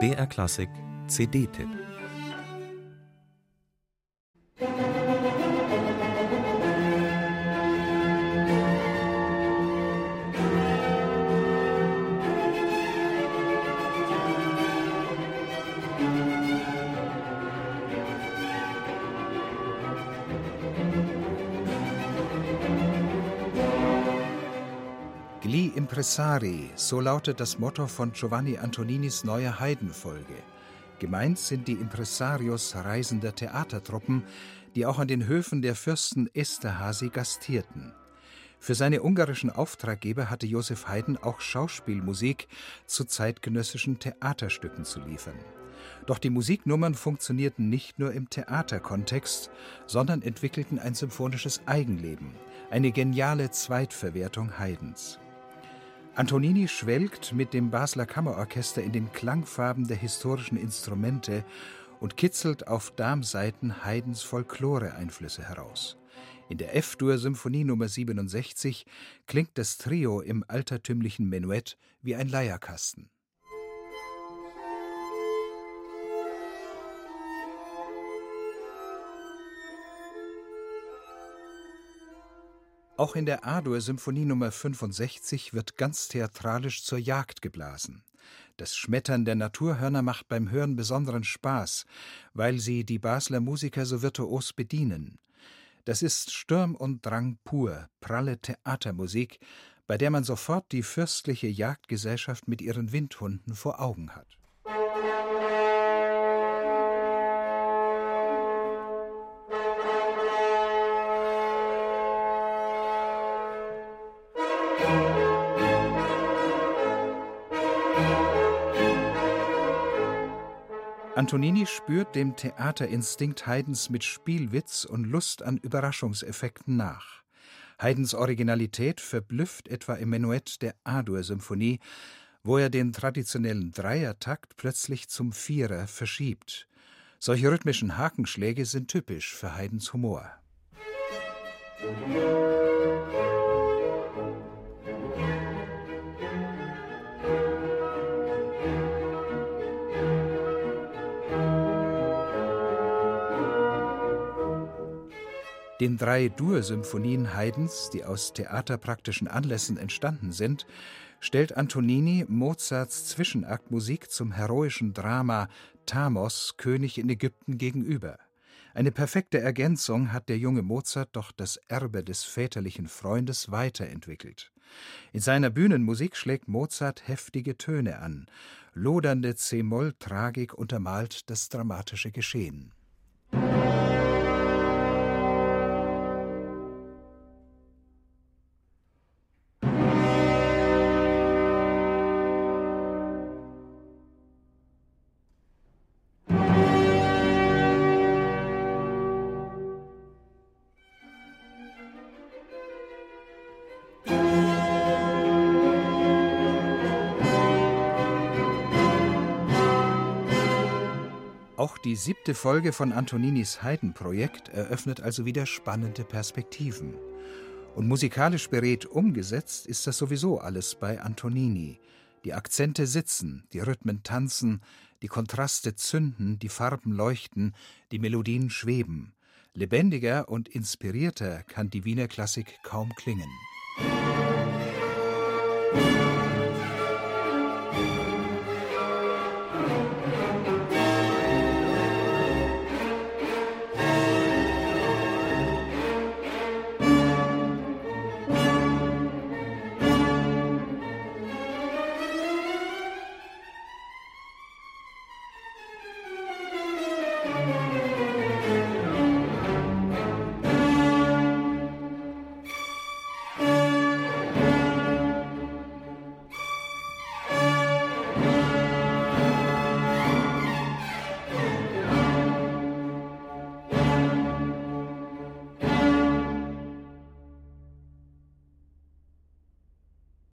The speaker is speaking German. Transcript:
BR Klassik CD-Tipp Gli Impresari, so lautet das Motto von Giovanni Antoninis neuer Heidenfolge. Gemeint sind die Impresarios reisender Theatertruppen, die auch an den Höfen der Fürsten Esterhazy gastierten. Für seine ungarischen Auftraggeber hatte Josef Haydn auch Schauspielmusik zu zeitgenössischen Theaterstücken zu liefern. Doch die Musiknummern funktionierten nicht nur im Theaterkontext, sondern entwickelten ein symphonisches Eigenleben, eine geniale Zweitverwertung Haydns. Antonini schwelgt mit dem Basler Kammerorchester in den Klangfarben der historischen Instrumente und kitzelt auf Darmsaiten Haydns Folklore-Einflüsse heraus. In der F-Dur-Symphonie Nummer 67 klingt das Trio im altertümlichen Menuett wie ein Leierkasten. Auch in der A-Dur-Symphonie Nummer 65 wird ganz theatralisch zur Jagd geblasen. Das Schmettern der Naturhörner macht beim Hören besonderen Spaß, weil sie die Basler Musiker so virtuos bedienen. Das ist Sturm und Drang pur, pralle Theatermusik, bei der man sofort die fürstliche Jagdgesellschaft mit ihren Windhunden vor Augen hat. Antonini spürt dem Theaterinstinkt Haydns mit Spielwitz und Lust an Überraschungseffekten nach. Haydns Originalität verblüfft etwa im Menuett der A-Dur-Symphonie, wo er den traditionellen Dreiertakt plötzlich zum Vierer verschiebt. Solche rhythmischen Hakenschläge sind typisch für Haydns Humor. Musik Den drei Dur-Symphonien Haydns, die aus theaterpraktischen Anlässen entstanden sind, stellt Antonini Mozarts Zwischenaktmusik zum heroischen Drama Thamos, König in Ägypten gegenüber. Eine perfekte Ergänzung hat der junge Mozart doch das Erbe des väterlichen Freundes weiterentwickelt. In seiner Bühnenmusik schlägt Mozart heftige Töne an, lodernde C-Moll-Tragik untermalt das dramatische Geschehen. Auch die siebte Folge von Antoninis Haydn-Projekt eröffnet also wieder spannende Perspektiven. Und musikalisch beredt umgesetzt ist das sowieso alles bei Antonini. Die Akzente sitzen, die Rhythmen tanzen, die Kontraste zünden, die Farben leuchten, die Melodien schweben. Lebendiger und inspirierter kann die Wiener Klassik kaum klingen.